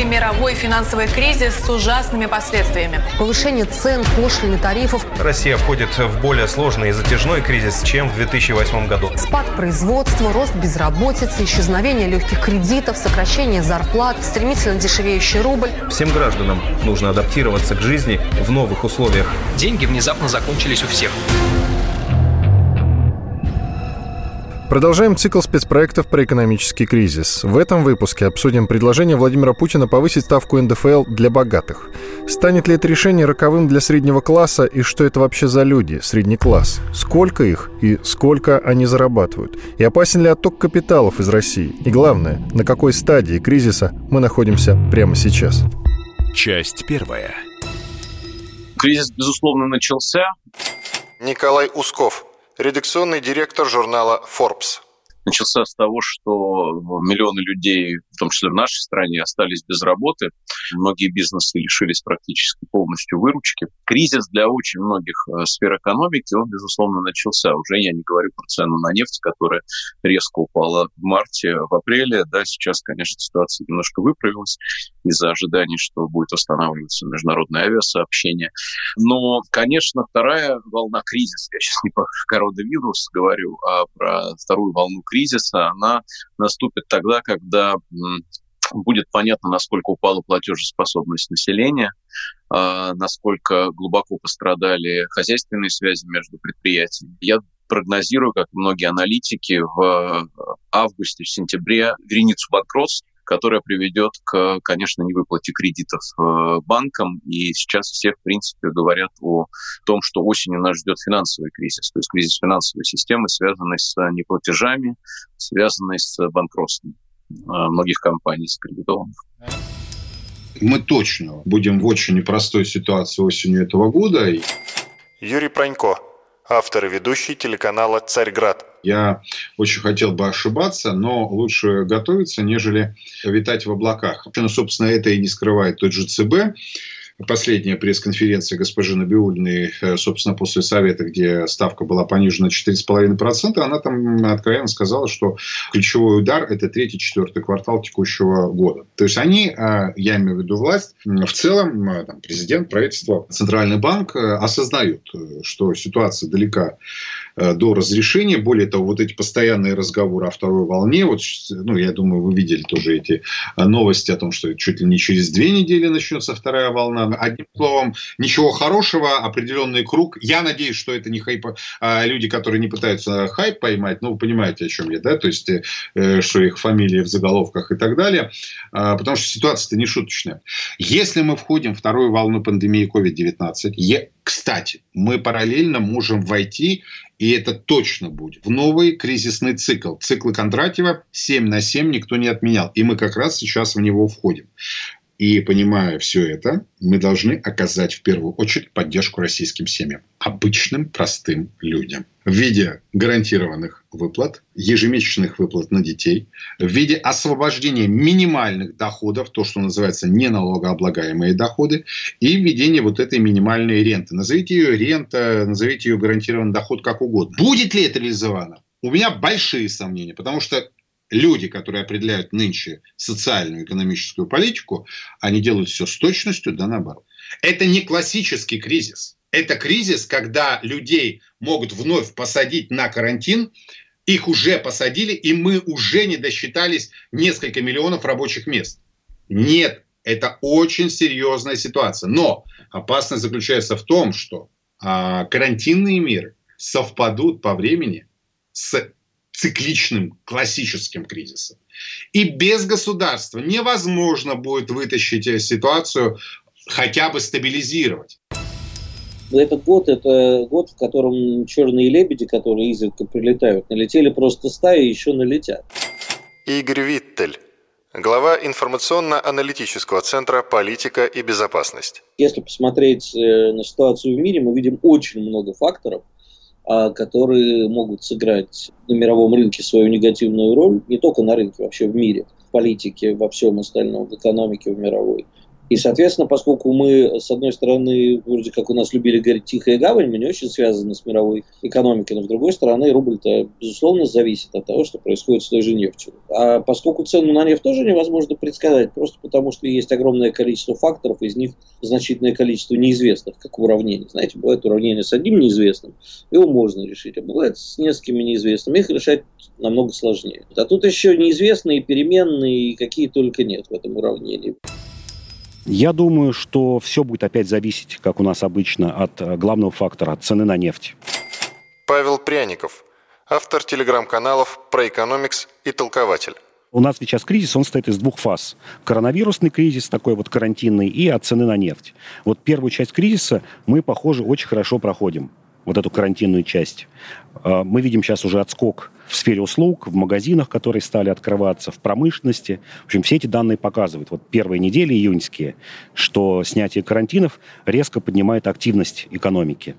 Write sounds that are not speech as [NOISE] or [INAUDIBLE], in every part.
Новый мировой финансовый кризис с ужасными последствиями. Повышение цен, пошлины, тарифов. Россия входит в более сложный и затяжной кризис, чем в 2008 году. Спад производства, рост безработицы, исчезновение легких кредитов, сокращение зарплат, стремительно дешевеющий рубль. Всем гражданам нужно адаптироваться к жизни в новых условиях. Деньги внезапно закончились у всех. Продолжаем цикл спецпроектов про экономический кризис. В этом выпуске обсудим предложение Владимира Путина повысить ставку НДФЛ для богатых. Станет ли это решение роковым для среднего класса и что это вообще за люди, средний класс? Сколько их и сколько они зарабатывают? И опасен ли отток капиталов из России? И главное, на какой стадии кризиса мы находимся прямо сейчас? Часть первая. Кризис, безусловно, начался. Николай Усков, редакционный директор журнала Forbes. Начался с того, что миллионы людей, том числе в нашей стране, остались без работы. Многие бизнесы лишились практически полностью выручки. Кризис для очень многих э, сфер экономики, он, безусловно, начался. Уже я не говорю про цену на нефть, которая резко упала в марте, в апреле. Да, сейчас, конечно, ситуация немножко выправилась из-за ожиданий, что будет восстанавливаться международное авиасообщение. Но, конечно, вторая волна кризиса, я сейчас не про коронавирус говорю, а про вторую волну кризиса, она наступит тогда, когда будет понятно, насколько упала платежеспособность населения, насколько глубоко пострадали хозяйственные связи между предприятиями. Я прогнозирую, как многие аналитики, в августе, в сентябре вереницу банкротств, которая приведет к, конечно, невыплате кредитов банкам. И сейчас все, в принципе, говорят о том, что осенью нас ждет финансовый кризис, то есть кризис финансовой системы, связанный с неплатежами, связанный с банкротством многих компаний закредитованных. Мы точно будем в очень непростой ситуации осенью этого года. Юрий Пронько, автор и ведущий телеканала «Царьград». Я очень хотел бы ошибаться, но лучше готовиться, нежели витать в облаках. Ну, собственно, это и не скрывает тот же ЦБ последняя пресс-конференция госпожи Набиулиной, э, собственно, после совета, где ставка была понижена на 4,5%, она там откровенно сказала, что ключевой удар – это третий-четвертый квартал текущего года. То есть они, э, я имею в виду власть, в целом, э, там, президент, правительство, Центральный банк осознают, что ситуация далека до разрешения. Более того, вот эти постоянные разговоры о второй волне, вот, ну, я думаю, вы видели тоже эти новости о том, что чуть ли не через две недели начнется вторая волна. Одним словом, ничего хорошего, определенный круг. Я надеюсь, что это не хайп, а люди, которые не пытаются хайп поймать, ну, вы понимаете, о чем я, да, то есть, э, что их фамилии в заголовках и так далее, а, потому что ситуация-то не шуточная. Если мы входим в вторую волну пандемии COVID-19, кстати, мы параллельно можем войти, и это точно будет, в новый кризисный цикл. Циклы Кондратьева 7 на 7 никто не отменял. И мы как раз сейчас в него входим. И понимая все это, мы должны оказать в первую очередь поддержку российским семьям, обычным простым людям в виде гарантированных выплат, ежемесячных выплат на детей, в виде освобождения минимальных доходов, то, что называется неналогооблагаемые доходы, и введение вот этой минимальной ренты. Назовите ее рента, назовите ее гарантированный доход как угодно. Будет ли это реализовано? У меня большие сомнения, потому что люди, которые определяют нынче социальную экономическую политику, они делают все с точностью да наоборот. Это не классический кризис. Это кризис, когда людей могут вновь посадить на карантин, их уже посадили, и мы уже не досчитались несколько миллионов рабочих мест. Нет, это очень серьезная ситуация. Но опасность заключается в том, что а, карантинные меры совпадут по времени с цикличным классическим кризисом. И без государства невозможно будет вытащить ситуацию, хотя бы стабилизировать. Этот год – это год, в котором черные лебеди, которые изредка прилетают, налетели просто стаи и еще налетят. Игорь Виттель, глава информационно-аналитического центра «Политика и безопасность». Если посмотреть э, на ситуацию в мире, мы видим очень много факторов, которые могут сыграть на мировом рынке свою негативную роль, не только на рынке, вообще в мире, в политике, во всем остальном, в экономике в мировой. И, соответственно, поскольку мы, с одной стороны, вроде как у нас любили говорить «тихая гавань», мы не очень связаны с мировой экономикой, но, с другой стороны, рубль-то, безусловно, зависит от того, что происходит с той же нефтью. А поскольку цену на нефть тоже невозможно предсказать, просто потому что есть огромное количество факторов, из них значительное количество неизвестных, как уравнений. Знаете, бывает уравнение с одним неизвестным, его можно решить, а бывает с несколькими неизвестными, их решать намного сложнее. А тут еще неизвестные, переменные, какие только нет в этом уравнении. Я думаю, что все будет опять зависеть, как у нас обычно, от э, главного фактора, от цены на нефть. Павел Пряников, автор телеграм-каналов про экономикс и толкователь. У нас сейчас кризис, он состоит из двух фаз. Коронавирусный кризис, такой вот карантинный, и от цены на нефть. Вот первую часть кризиса мы, похоже, очень хорошо проходим вот эту карантинную часть. А, мы видим сейчас уже отскок в сфере услуг, в магазинах, которые стали открываться, в промышленности. В общем, все эти данные показывают. Вот первые недели июньские, что снятие карантинов резко поднимает активность экономики.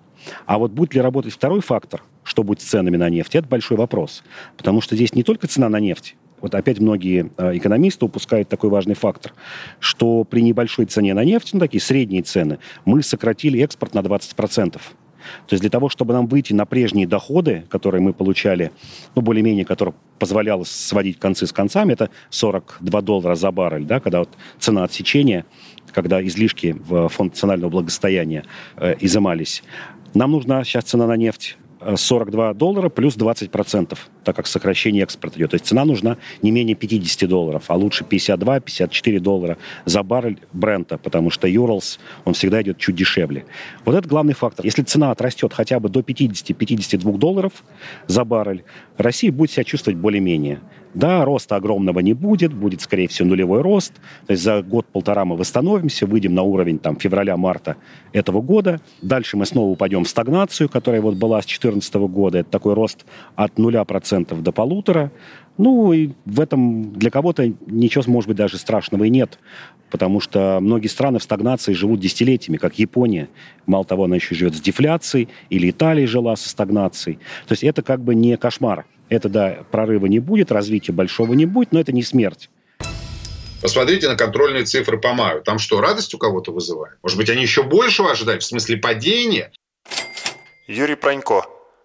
А вот будет ли работать второй фактор, что будет с ценами на нефть, это большой вопрос. Потому что здесь не только цена на нефть, вот опять многие а, экономисты упускают такой важный фактор, что при небольшой цене на нефть, ну такие средние цены, мы сократили экспорт на 20%. То есть для того, чтобы нам выйти на прежние доходы, которые мы получали, ну, более-менее, которые позволяло сводить концы с концами, это 42 доллара за баррель, да, когда вот цена отсечения, когда излишки в фонд национального благосостояния э, изымались. Нам нужна сейчас цена на нефть 42 доллара плюс 20%, так как сокращение экспорта идет. То есть цена нужна не менее 50 долларов, а лучше 52-54 доллара за баррель бренда, потому что Юралс, он всегда идет чуть дешевле. Вот это главный фактор. Если цена отрастет хотя бы до 50-52 долларов за баррель, Россия будет себя чувствовать более-менее. Да, роста огромного не будет, будет, скорее всего, нулевой рост. То есть за год-полтора мы восстановимся, выйдем на уровень там, февраля-марта этого года. Дальше мы снова упадем в стагнацию, которая вот была с 2014 года. Это такой рост от 0% до полутора. Ну, и в этом для кого-то ничего, может быть, даже страшного и нет, потому что многие страны в стагнации живут десятилетиями, как Япония. Мало того, она еще живет с дефляцией, или Италия жила со стагнацией. То есть это как бы не кошмар. Это, да, прорыва не будет, развития большого не будет, но это не смерть. Посмотрите на контрольные цифры по маю. Там что, радость у кого-то вызывает? Может быть, они еще большего ожидают, в смысле падения? Юрий Пронько,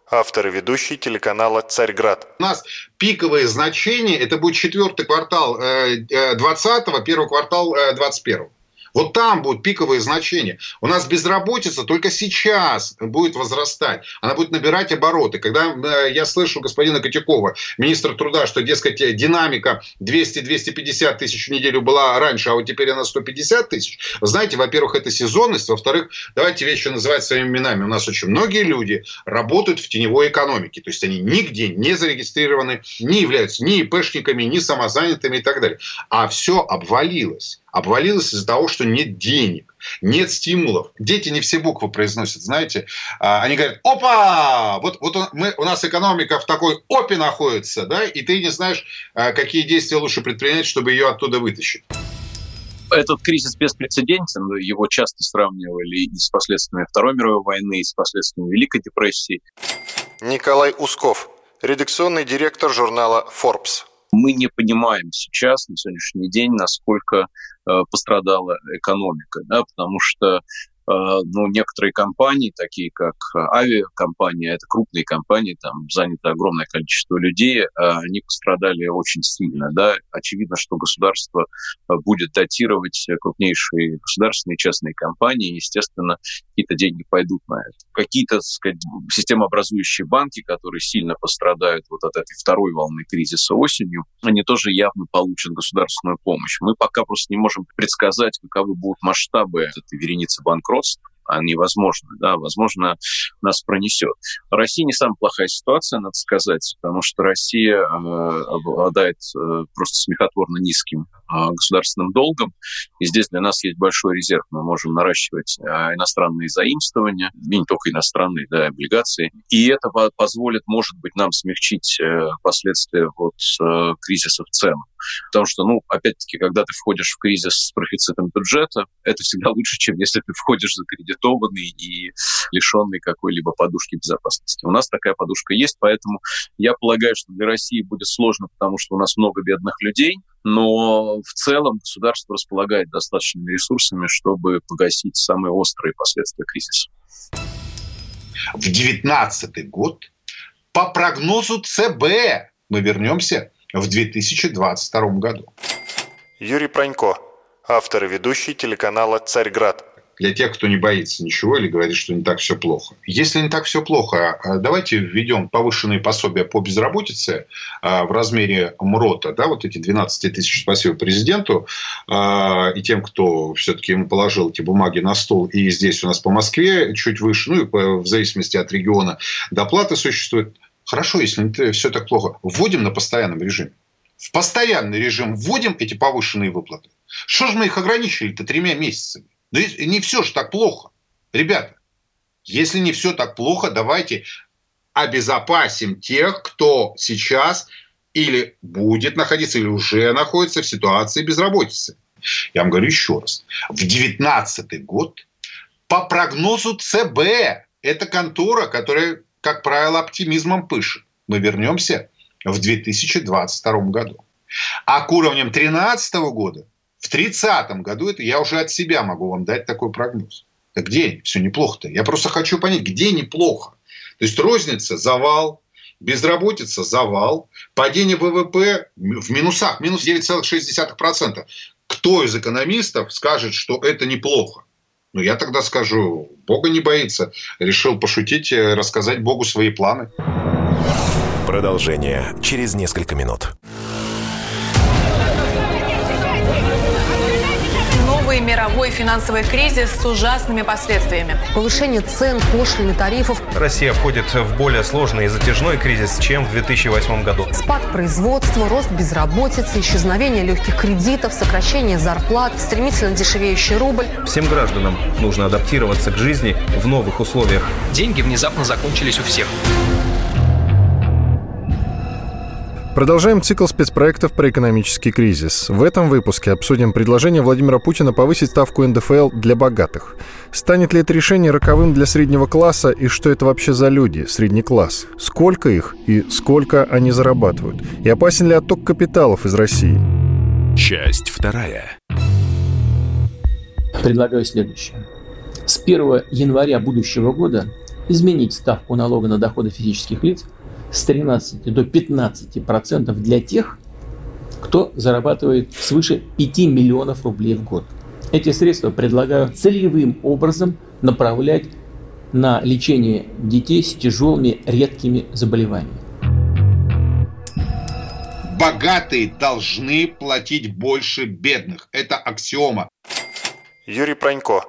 автор и ведущий телеканала «Царьград». У нас пиковые значения, это будет четвертый квартал 20 э, первый квартал 21 -го. Вот там будут пиковые значения. У нас безработица только сейчас будет возрастать. Она будет набирать обороты. Когда э, я слышу господина Котякова, министра труда, что, дескать, динамика 200-250 тысяч в неделю была раньше, а вот теперь она 150 тысяч. Знаете, во-первых, это сезонность. Во-вторых, давайте вещи называть своими именами. У нас очень многие люди работают в теневой экономике. То есть они нигде не зарегистрированы, не являются ни ИПшниками, ни самозанятыми и так далее. А все обвалилось обвалилась из-за того, что нет денег, нет стимулов. Дети не все буквы произносят, знаете. А, они говорят, опа, вот, вот мы, у нас экономика в такой опе находится, да, и ты не знаешь, а, какие действия лучше предпринять, чтобы ее оттуда вытащить. Этот кризис беспрецедентен. Его часто сравнивали и с последствиями Второй мировой войны, и с последствиями Великой депрессии. Николай Усков, редакционный директор журнала Forbes. Мы не понимаем сейчас, на сегодняшний день, насколько Э, пострадала экономика, да, потому что ну, некоторые компании, такие как э, авиакомпания, это крупные компании, там занято огромное количество людей, э, они пострадали очень сильно. Да? Очевидно, что государство будет датировать крупнейшие государственные частные компании, естественно, какие-то деньги пойдут на это. Какие-то, сказать, системообразующие банки, которые сильно пострадают вот от этой второй волны кризиса осенью, они тоже явно получат государственную помощь. Мы пока просто не можем предсказать, каковы будут масштабы этой вереницы банкротств, они возможны, да, возможно, нас пронесет. Россия не самая плохая ситуация, надо сказать, потому что Россия э, обладает э, просто смехотворно низким э, государственным долгом, и здесь для нас есть большой резерв. Мы можем наращивать иностранные заимствования, и не только иностранные, да, облигации, и это позволит, может быть, нам смягчить последствия вот, кризиса в целом. Потому что, ну, опять-таки, когда ты входишь в кризис с профицитом бюджета, это всегда лучше, чем если ты входишь закредитованный и лишенный какой-либо подушки безопасности. У нас такая подушка есть, поэтому я полагаю, что для России будет сложно, потому что у нас много бедных людей, но в целом государство располагает достаточными ресурсами, чтобы погасить самые острые последствия кризиса. В 2019 год по прогнозу ЦБ мы вернемся в 2022 году. Юрий Пронько, автор и ведущий телеканала «Царьград» для тех, кто не боится ничего или говорит, что не так все плохо. Если не так все плохо, а, давайте введем повышенные пособия по безработице а, в размере МРОТа, да, вот эти 12 тысяч, спасибо президенту а, и тем, кто все-таки ему положил эти бумаги на стол. И здесь у нас по Москве чуть выше, ну и в зависимости от региона доплаты существуют. Хорошо, если все так плохо. Вводим на постоянном режиме. В постоянный режим вводим эти повышенные выплаты. Что же мы их ограничили-то тремя месяцами? Но не все же так плохо. Ребята, если не все так плохо, давайте обезопасим тех, кто сейчас или будет находиться, или уже находится в ситуации безработицы. Я вам говорю еще раз. В 2019 год по прогнозу ЦБ, это контора, которая, как правило, оптимизмом пышет, мы вернемся в 2022 году. А к уровням 2013 года в 30 году это я уже от себя могу вам дать такой прогноз. Так где все неплохо-то? Я просто хочу понять, где неплохо. То есть розница, завал, безработица, завал, падение ВВП в минусах, минус 9,6%. Кто из экономистов скажет, что это неплохо? Ну, я тогда скажу, Бога не боится. Решил пошутить, э, рассказать Богу свои планы. Продолжение через несколько минут. Мировой финансовый кризис с ужасными последствиями. Повышение цен, пошлин и тарифов. Россия входит в более сложный и затяжной кризис, чем в 2008 году. Спад производства, рост безработицы, исчезновение легких кредитов, сокращение зарплат, стремительно дешевеющий рубль. Всем гражданам нужно адаптироваться к жизни в новых условиях. Деньги внезапно закончились у всех. Продолжаем цикл спецпроектов про экономический кризис. В этом выпуске обсудим предложение Владимира Путина повысить ставку НДФЛ для богатых. Станет ли это решение роковым для среднего класса и что это вообще за люди, средний класс? Сколько их и сколько они зарабатывают? И опасен ли отток капиталов из России? Часть вторая. Предлагаю следующее. С 1 января будущего года изменить ставку налога на доходы физических лиц – с 13 до 15 процентов для тех, кто зарабатывает свыше 5 миллионов рублей в год. Эти средства предлагаю целевым образом направлять на лечение детей с тяжелыми редкими заболеваниями. Богатые должны платить больше бедных. Это аксиома. Юрий Пронько,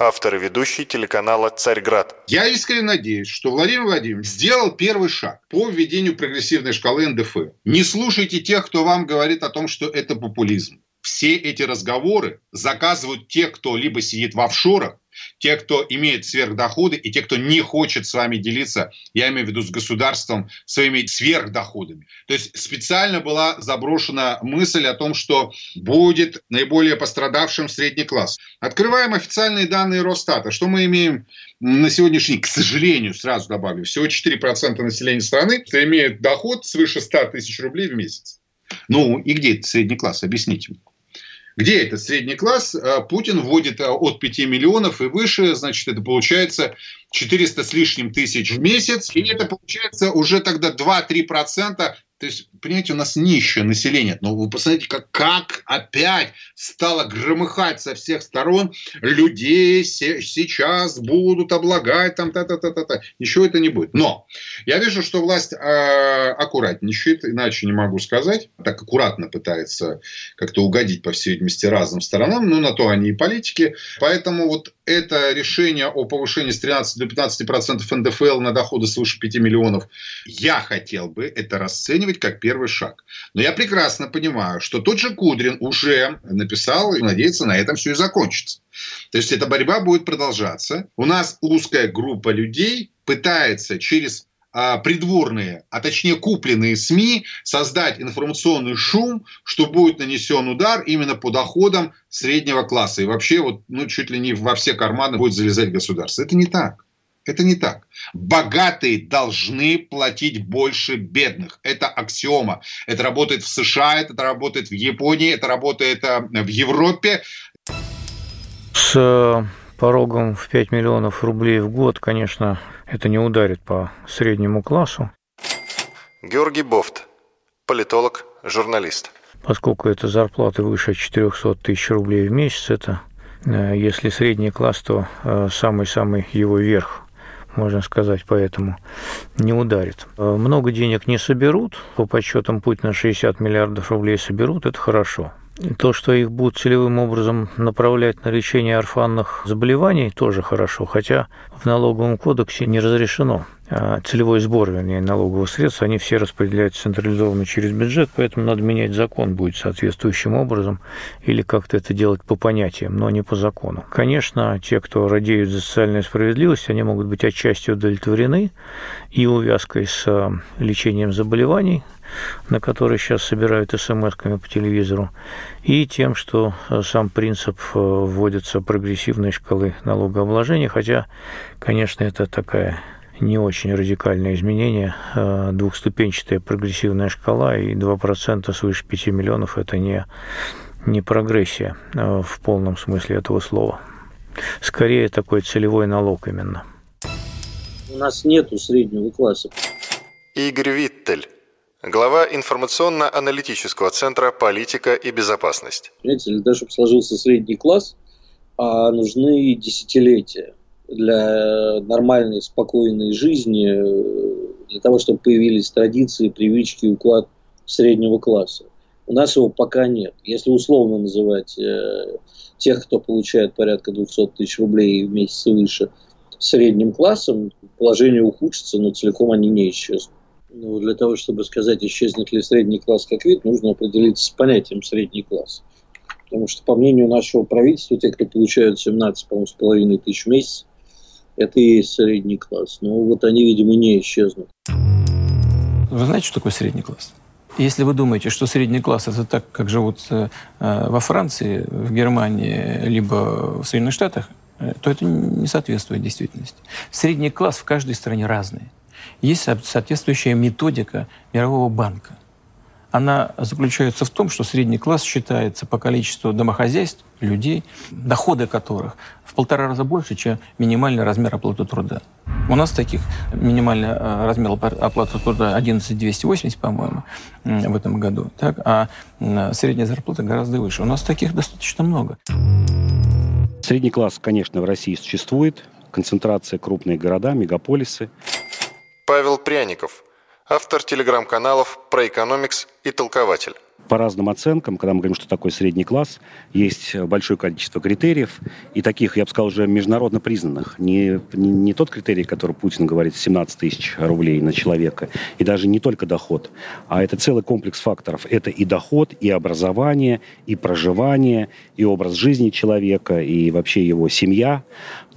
автор и ведущий телеканала «Царьград». Я искренне надеюсь, что Владимир Владимирович сделал первый шаг по введению прогрессивной шкалы НДФ. Не слушайте тех, кто вам говорит о том, что это популизм. Все эти разговоры заказывают те, кто либо сидит в офшорах, те, кто имеет сверхдоходы, и те, кто не хочет с вами делиться, я имею в виду с государством, своими сверхдоходами. То есть специально была заброшена мысль о том, что будет наиболее пострадавшим средний класс. Открываем официальные данные Росстата. Что мы имеем на сегодняшний день, к сожалению, сразу добавлю, всего 4% населения страны имеет доход свыше 100 тысяч рублей в месяц. Ну и где этот средний класс? Объясните мне. Где этот средний класс? Э, Путин вводит э, от 5 миллионов и выше, значит, это получается 400 с лишним тысяч в месяц. И это получается уже тогда 2-3% то есть, понимаете, у нас нищее население. Но вы посмотрите, как, как опять стало громыхать со всех сторон. Людей сейчас будут облагать, там, та-та-та-та-та. Ничего это не будет. Но я вижу, что власть э, аккуратничает, иначе не могу сказать. Так аккуратно пытается как-то угодить, по всей видимости, разным сторонам. Ну, на то они и политики. Поэтому вот это решение о повышении с 13 до 15 процентов НДФЛ на доходы свыше 5 миллионов, я хотел бы это расценивать как первый шаг. Но я прекрасно понимаю, что тот же Кудрин уже написал и надеется, на этом все и закончится. То есть эта борьба будет продолжаться. У нас узкая группа людей пытается через а, придворные, а точнее купленные СМИ, создать информационный шум, что будет нанесен удар именно по доходам среднего класса. И вообще вот, ну, чуть ли не во все карманы будет залезать государство. Это не так. Это не так. Богатые должны платить больше бедных. Это аксиома. Это работает в США, это работает в Японии, это работает э, в Европе. С э, порогом в 5 миллионов рублей в год, конечно, это не ударит по среднему классу. Георгий Бофт, политолог, журналист. Поскольку это зарплаты выше 400 тысяч рублей в месяц, это э, если средний класс, то самый-самый его верх, можно сказать, поэтому не ударит. Э, много денег не соберут, по подсчетам Путина 60 миллиардов рублей соберут, это хорошо. То, что их будут целевым образом направлять на лечение орфанных заболеваний, тоже хорошо, хотя в налоговом кодексе не разрешено. А целевой сбор, вернее, налоговых средств, они все распределяются централизованно через бюджет, поэтому надо менять закон будет соответствующим образом или как-то это делать по понятиям, но не по закону. Конечно, те, кто радеют за социальную справедливость, они могут быть отчасти удовлетворены и увязкой с а, лечением заболеваний, на которые сейчас собирают смс-ками по телевизору, и тем, что э, сам принцип э, вводится прогрессивной шкалы налогообложения, хотя, конечно, это такая не очень радикальное изменение. Э, двухступенчатая прогрессивная шкала и 2% свыше 5 миллионов – это не, не прогрессия в полном смысле этого слова. Скорее, такой целевой налог именно. У нас нету среднего класса. Игорь Виттель глава информационно-аналитического центра «Политика и безопасность». Понимаете, для того, чтобы сложился средний класс, а нужны десятилетия для нормальной, спокойной жизни, для того, чтобы появились традиции, привычки, уклад среднего класса. У нас его пока нет. Если условно называть э, тех, кто получает порядка 200 тысяч рублей в месяц и выше, средним классом, положение ухудшится, но целиком они не исчезнут. Ну, для того, чтобы сказать, исчезнет ли средний класс как вид, нужно определиться с понятием средний класс. Потому что, по мнению нашего правительства, те, кто получают 17, по-моему, с половиной тысяч в месяц, это и есть средний класс. Но вот они, видимо, не исчезнут. Вы знаете, что такое средний класс? Если вы думаете, что средний класс это так, как живут э, во Франции, в Германии, либо в Соединенных Штатах, э, то это не соответствует действительности. Средний класс в каждой стране разный. Есть соответствующая методика Мирового банка. Она заключается в том, что средний класс считается по количеству домохозяйств, людей, доходы которых в полтора раза больше, чем минимальный размер оплаты труда. У нас таких минимальный э, размер оплаты труда 11 280, по-моему, в этом году, так, а средняя зарплата гораздо выше. У нас таких достаточно много. Средний класс, конечно, в России существует. Концентрация крупные города, мегаполисы. Павел Пряников, автор телеграм-каналов про экономикс и толкователь по разным оценкам, когда мы говорим, что такое средний класс, есть большое количество критериев, и таких, я бы сказал, уже международно признанных. Не, не, не тот критерий, который Путин говорит, 17 тысяч рублей на человека, и даже не только доход, а это целый комплекс факторов. Это и доход, и образование, и проживание, и образ жизни человека, и вообще его семья.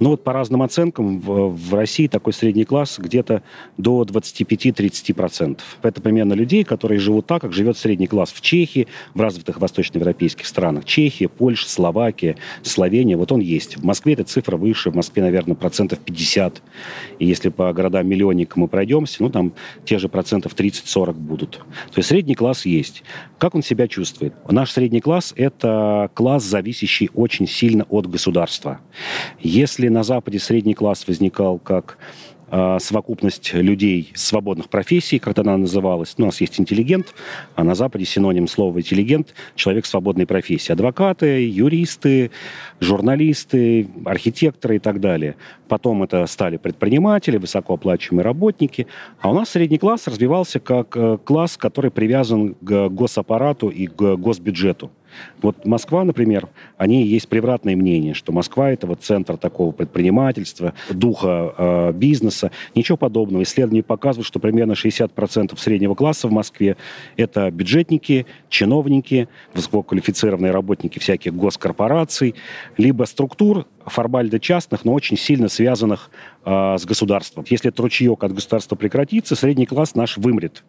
Но вот по разным оценкам в, в России такой средний класс где-то до 25-30%. Это примерно людей, которые живут так, как живет средний класс в Чехии, в развитых восточноевропейских странах. Чехия, Польша, Словакия, Словения. Вот он есть. В Москве эта цифра выше. В Москве, наверное, процентов 50. И если по городам-миллионникам мы пройдемся, ну, там те же процентов 30-40 будут. То есть средний класс есть. Как он себя чувствует? Наш средний класс – это класс, зависящий очень сильно от государства. Если если на Западе средний класс возникал как э, совокупность людей свободных профессий, как она называлась. Ну, у нас есть интеллигент, а на Западе синоним слова интеллигент – человек свободной профессии. Адвокаты, юристы, журналисты, архитекторы и так далее. Потом это стали предприниматели, высокооплачиваемые работники. А у нас средний класс развивался как э, класс, который привязан к госаппарату и к госбюджету. Вот Москва, например, о ней есть превратное мнение, что Москва это вот центр такого предпринимательства, духа э, бизнеса. Ничего подобного. Исследования показывают, что примерно 60% среднего класса в Москве это бюджетники, чиновники, высококвалифицированные работники всяких госкорпораций, либо структур, формально частных, но очень сильно связанных э, с государством. Если этот ручеек от государства прекратится, средний класс наш вымрет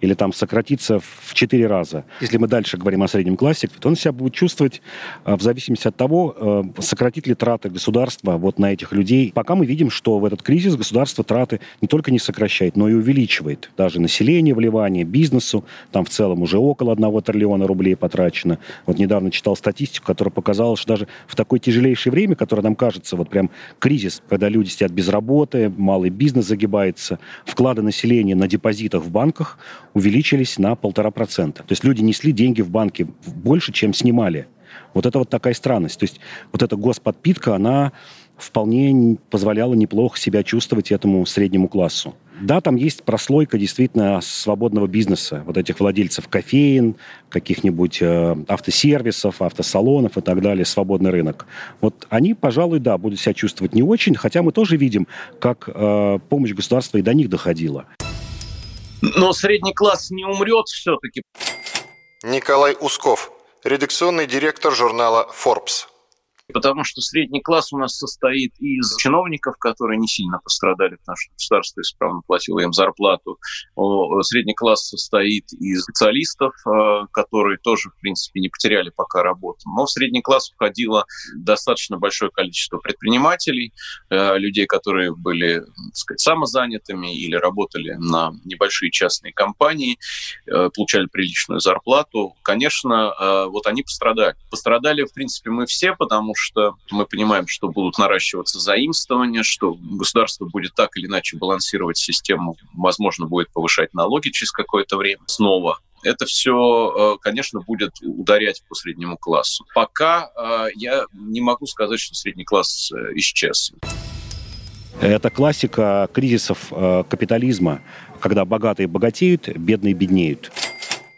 или там сократится в 4 раза. Если мы дальше говорим о среднем классе, то он себя будет чувствовать э, в зависимости от того, э, сократит ли траты государства вот на этих людей. Пока мы видим, что в этот кризис государство траты не только не сокращает, но и увеличивает. Даже население вливание, бизнесу, там в целом уже около 1 триллиона рублей потрачено. Вот недавно читал статистику, которая показала, что даже в такое тяжелейшее время, которое нам кажется вот прям кризис, когда люди сидят без работы, малый бизнес загибается, вклады населения на депозитах в банках увеличились на полтора процента. То есть люди несли деньги в банки больше, чем снимали. Вот это вот такая странность. То есть вот эта господпитка, она вполне позволяла неплохо себя чувствовать этому среднему классу. Да, там есть прослойка действительно свободного бизнеса, вот этих владельцев кофеин, каких-нибудь э, автосервисов, автосалонов и так далее, свободный рынок. Вот они, пожалуй, да, будут себя чувствовать не очень, хотя мы тоже видим, как э, помощь государства и до них доходила. Но средний класс не умрет все-таки. Николай Усков, редакционный директор журнала Forbes. Потому что средний класс у нас состоит из чиновников, которые не сильно пострадали, потому что государство исправно платило им зарплату. Средний класс состоит из специалистов, э, которые тоже, в принципе, не потеряли пока работу. Но в средний класс входило достаточно большое количество предпринимателей, э, людей, которые были, так сказать, самозанятыми или работали на небольшие частные компании, э, получали приличную зарплату. Конечно, вот они пострадали. Пострадали, в принципе, мы все, потому что мы понимаем, что будут наращиваться заимствования, что государство будет так или иначе балансировать систему, возможно, будет повышать налоги через какое-то время снова это все, э, конечно, будет ударять по среднему классу. Пока э, я не могу сказать, что средний класс э, исчез. Это классика кризисов капитализма, когда богатые богатеют, бедные беднеют.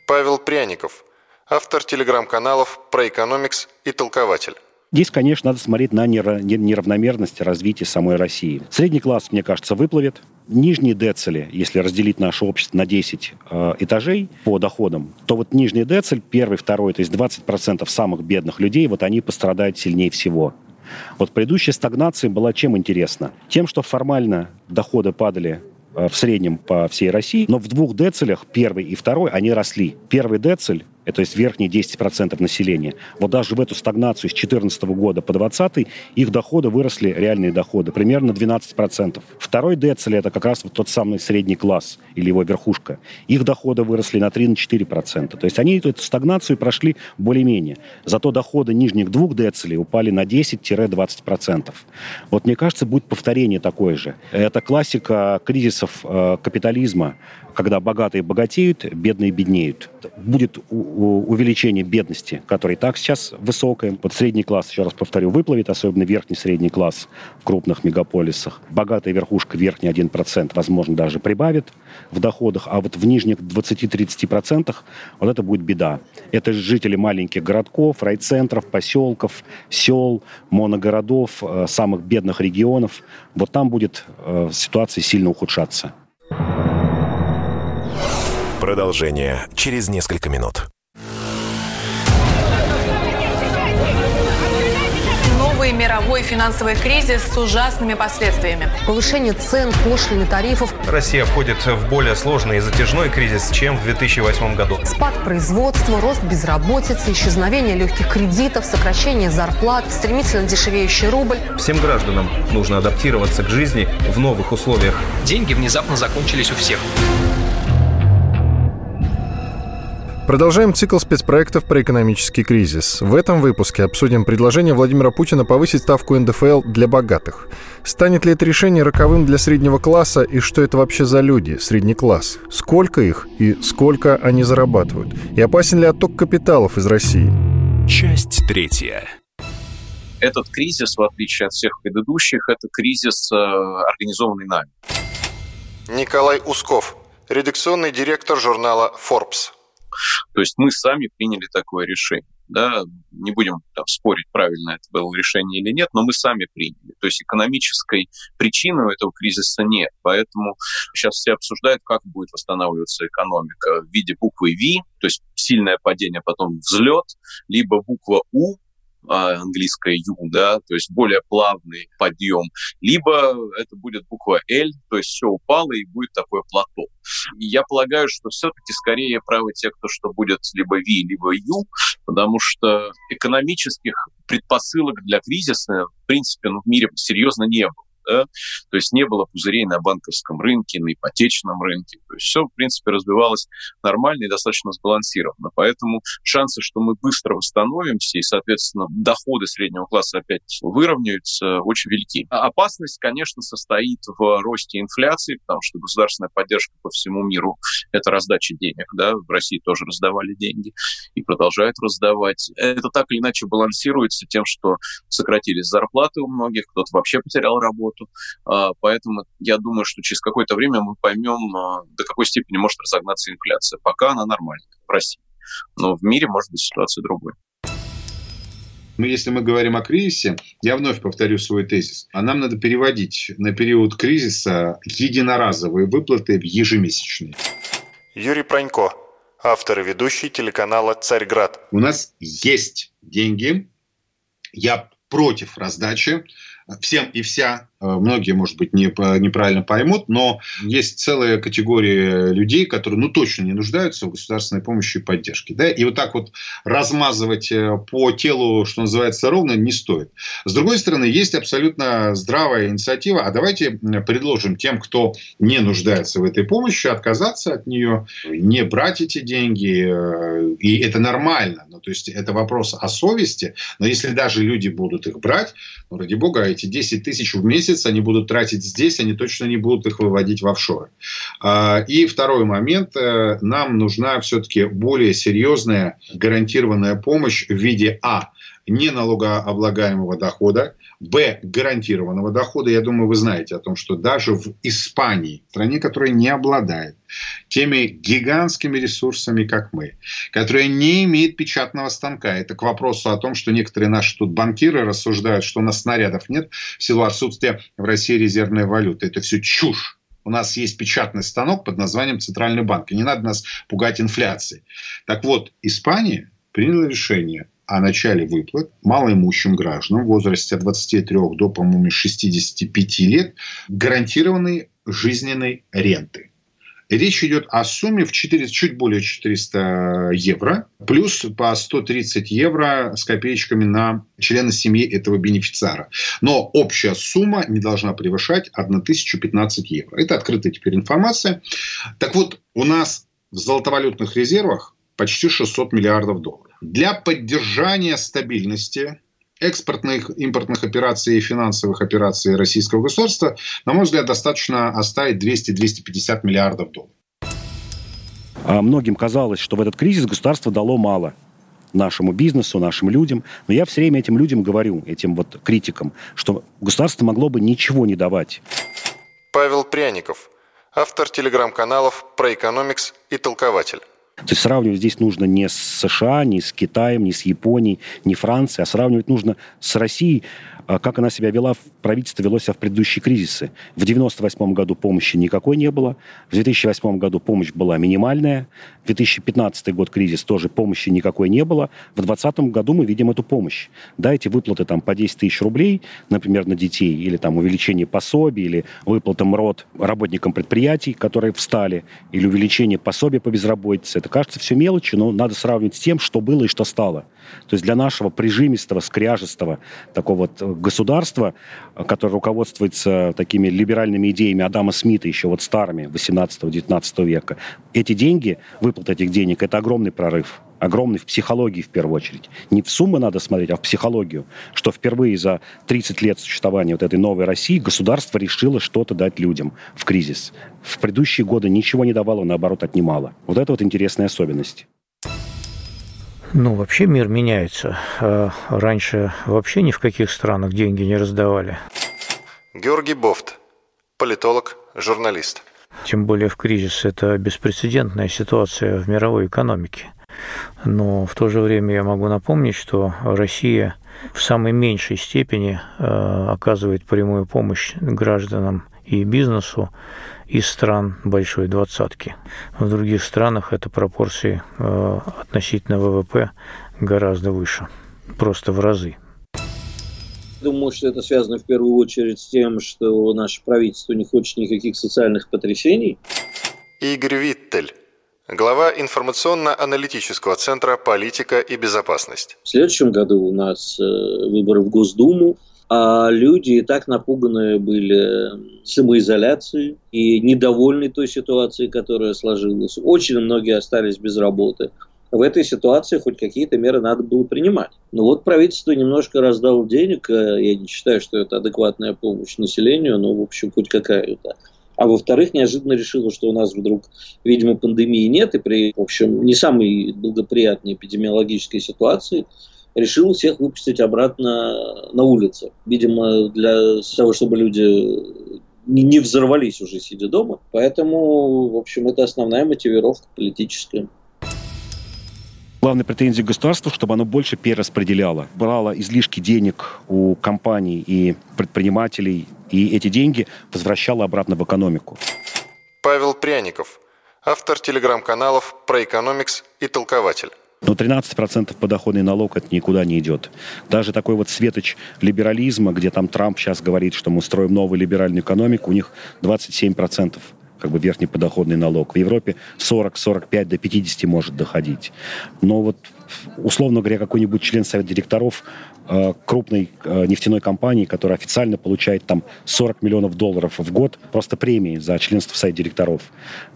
Павел Пряников, автор телеграм-каналов про экономикс и толкователь. Здесь, конечно, надо смотреть на неравномерность развития самой России. Средний класс, мне кажется, выплывет. Нижние децели, если разделить наше общество на 10 э, этажей по доходам, то вот нижний децель, первый, второй, то есть 20% самых бедных людей, вот они пострадают сильнее всего. Вот предыдущая стагнация была чем интересна? Тем, что формально доходы падали э, в среднем по всей России, но в двух децелях, первый и второй, они росли. Первый децель это то есть верхние 10% населения. Вот даже в эту стагнацию с 2014 года по 2020 их доходы выросли, реальные доходы, примерно 12%. Второй децель это как раз вот тот самый средний класс или его верхушка. Их доходы выросли на 3-4%. То есть они эту стагнацию прошли более-менее. Зато доходы нижних двух децелей упали на 10-20%. Вот мне кажется, будет повторение такое же. Это классика кризисов э, капитализма, когда богатые богатеют, бедные беднеют. Будет увеличение бедности, которая и так сейчас высокая. Вот средний класс, еще раз повторю, выплывет, особенно верхний средний класс в крупных мегаполисах. Богатая верхушка, верхний 1%, возможно, даже прибавит в доходах, а вот в нижних 20-30% вот это будет беда. Это жители маленьких городков, райцентров, поселков, сел, моногородов, э, самых бедных регионов. Вот там будет э, ситуация сильно ухудшаться. Продолжение через несколько минут. Новый мировой финансовый кризис с ужасными последствиями. Повышение цен, пошлины, тарифов. Россия входит в более сложный и затяжной кризис, чем в 2008 году. Спад производства, рост безработицы, исчезновение легких кредитов, сокращение зарплат, стремительно дешевеющий рубль. Всем гражданам нужно адаптироваться к жизни в новых условиях. Деньги внезапно закончились у всех. Продолжаем цикл спецпроектов про экономический кризис. В этом выпуске обсудим предложение Владимира Путина повысить ставку НДФЛ для богатых. Станет ли это решение роковым для среднего класса и что это вообще за люди, средний класс? Сколько их и сколько они зарабатывают? И опасен ли отток капиталов из России? Часть третья. Этот кризис, в отличие от всех предыдущих, это кризис, э, организованный нами. Николай Усков, редакционный директор журнала Forbes. То есть мы сами приняли такое решение. да, не будем там, спорить, правильно это было решение или нет, но мы сами приняли. То есть экономической причины у этого кризиса нет. Поэтому сейчас все обсуждают, как будет восстанавливаться экономика в виде буквы V, то есть сильное падение, потом взлет, либо буква а, английское U, да, то есть более плавный подъем, либо это будет буква L, то есть все упало и будет такое плато. И я полагаю, что все-таки скорее правы те, кто что будет либо V, либо U, потому что экономических предпосылок для кризиса, в принципе, ну, в мире серьезно не было да, то есть не было пузырей на банковском рынке, на ипотечном рынке, то есть все, в принципе, развивалось нормально и достаточно сбалансированно, поэтому шансы, что мы быстро восстановимся и, соответственно, доходы среднего класса опять выровняются, очень велики. А опасность, конечно, состоит в росте инфляции, потому что государственная поддержка по всему миру – это раздача денег, да, в России тоже раздавали деньги и продолжают раздавать. Это так или иначе балансируется тем, что сократились зарплаты у многих, кто-то вообще потерял работу, работу. А, поэтому я думаю, что через какое-то время мы поймем, а, до какой степени может разогнаться инфляция. Пока она нормальная в России. Но в мире может быть ситуация другой. Но если мы говорим о кризисе, я вновь повторю свой тезис. А нам надо переводить на период кризиса единоразовые выплаты в ежемесячные. Юрий Пронько, автор и ведущий телеканала «Царьград». У нас есть деньги. Я против раздачи всем и вся. Э, многие, может быть, не, неправильно поймут, но есть целая категория людей, которые, ну, точно не нуждаются в государственной помощи и поддержке. Да? И вот так вот размазывать э, по телу, что называется, ровно не стоит. С другой стороны, есть абсолютно здравая инициатива. А давайте предложим тем, кто не нуждается в этой помощи, отказаться от нее, не брать эти деньги. Э, и это нормально. Ну, то есть, это вопрос о совести. Но если даже люди будут их брать, ну, ради бога, эти 10 тысяч в месяц они будут тратить здесь, они точно не будут их выводить в офшоры. А, и второй момент. Э, нам нужна все-таки более серьезная гарантированная помощь в виде А неналогооблагаемого дохода, б гарантированного дохода. Я думаю, вы знаете о том, что даже в Испании, стране, которая не обладает теми гигантскими ресурсами, как мы, которая не имеет печатного станка. Это к вопросу о том, что некоторые наши тут банкиры рассуждают, что у нас снарядов нет в силу отсутствия в России резервной валюты. Это все чушь. У нас есть печатный станок под названием Центральный банк. И не надо нас пугать инфляцией. Так вот, Испания приняла решение о начале выплат малоимущим гражданам в возрасте от 23 до, по-моему, 65 лет гарантированной жизненной ренты. Речь идет о сумме в 4, чуть более 400 евро, плюс по 130 евро с копеечками на члена семьи этого бенефициара. Но общая сумма не должна превышать 1015 евро. Это открытая теперь информация. Так вот, у нас в золотовалютных резервах почти 600 миллиардов долларов. Для поддержания стабильности экспортных, импортных операций и финансовых операций российского государства, на мой взгляд, достаточно оставить 200-250 миллиардов долларов. А многим казалось, что в этот кризис государство дало мало нашему бизнесу, нашим людям. Но я все время этим людям говорю, этим вот критикам, что государство могло бы ничего не давать. Павел Пряников, автор телеграм-каналов про экономикс и толкователь. То есть сравнивать здесь нужно не с США, не с Китаем, не с Японией, не Францией, а сравнивать нужно с Россией, как она себя вела, правительство вело себя в предыдущие кризисы. В 1998 году помощи никакой не было, в 2008 году помощь была минимальная, в 2015 год кризис тоже помощи никакой не было, в 2020 году мы видим эту помощь. Да, эти выплаты там по 10 тысяч рублей, например, на детей, или там увеличение пособий, или выплата МРОД работникам предприятий, которые встали, или увеличение пособия по безработице. Это кажется все мелочи, но надо сравнивать с тем, что было и что стало. То есть для нашего прижимистого, скряжестого такого вот э, государства, э, которое руководствуется такими либеральными идеями Адама Смита, еще вот старыми, 18-19 века, эти деньги, выплата этих денег, это огромный прорыв огромный в психологии в первую очередь. Не в суммы надо смотреть, а в психологию. Что впервые за 30 лет существования вот этой новой России государство решило что-то дать людям в кризис. В предыдущие годы ничего не давало, наоборот, отнимало. Вот это вот интересная особенность. Ну, вообще мир меняется. А раньше вообще ни в каких странах деньги не раздавали. Георгий Бофт, политолог, журналист. Тем более в кризис это беспрецедентная ситуация в мировой экономике. Но в то же время я могу напомнить, что Россия в самой меньшей степени э, оказывает прямую помощь гражданам и бизнесу из стран большой двадцатки. В других странах это пропорции э, относительно ВВП гораздо выше, просто в разы. Думаю, что это связано в первую очередь с тем, что наше правительство не хочет никаких социальных потрясений. Игорь Виттель, глава информационно-аналитического центра «Политика и безопасность». В следующем году у нас э, выборы в Госдуму, а люди и так напуганы были самоизоляцией и недовольны той ситуацией, которая сложилась. Очень многие остались без работы. В этой ситуации хоть какие-то меры надо было принимать. Но вот правительство немножко раздало денег. Э, я не считаю, что это адекватная помощь населению, но, в общем, хоть какая-то. А во-вторых, неожиданно решило, что у нас вдруг, видимо, пандемии нет, и при, в общем, не самой благоприятной эпидемиологической ситуации решил всех выпустить обратно на улицы. Видимо, для того, чтобы люди не взорвались уже сидя дома. Поэтому, в общем, это основная мотивировка политическая. Главная претензия государства, чтобы оно больше перераспределяло. Брало излишки денег у компаний и предпринимателей, и эти деньги возвращало обратно в экономику. Павел Пряников, автор телеграм-каналов про экономикс и толкователь. Но 13% подоходный налог это никуда не идет. Даже такой вот светоч либерализма, где там Трамп сейчас говорит, что мы строим новую либеральную экономику, у них 27% как бы верхний подоходный налог. В Европе 40-45 до 50 может доходить. Но вот, условно говоря, какой-нибудь член совета директоров э, крупной э, нефтяной компании, которая официально получает там 40 миллионов долларов в год просто премии за членство в совете директоров.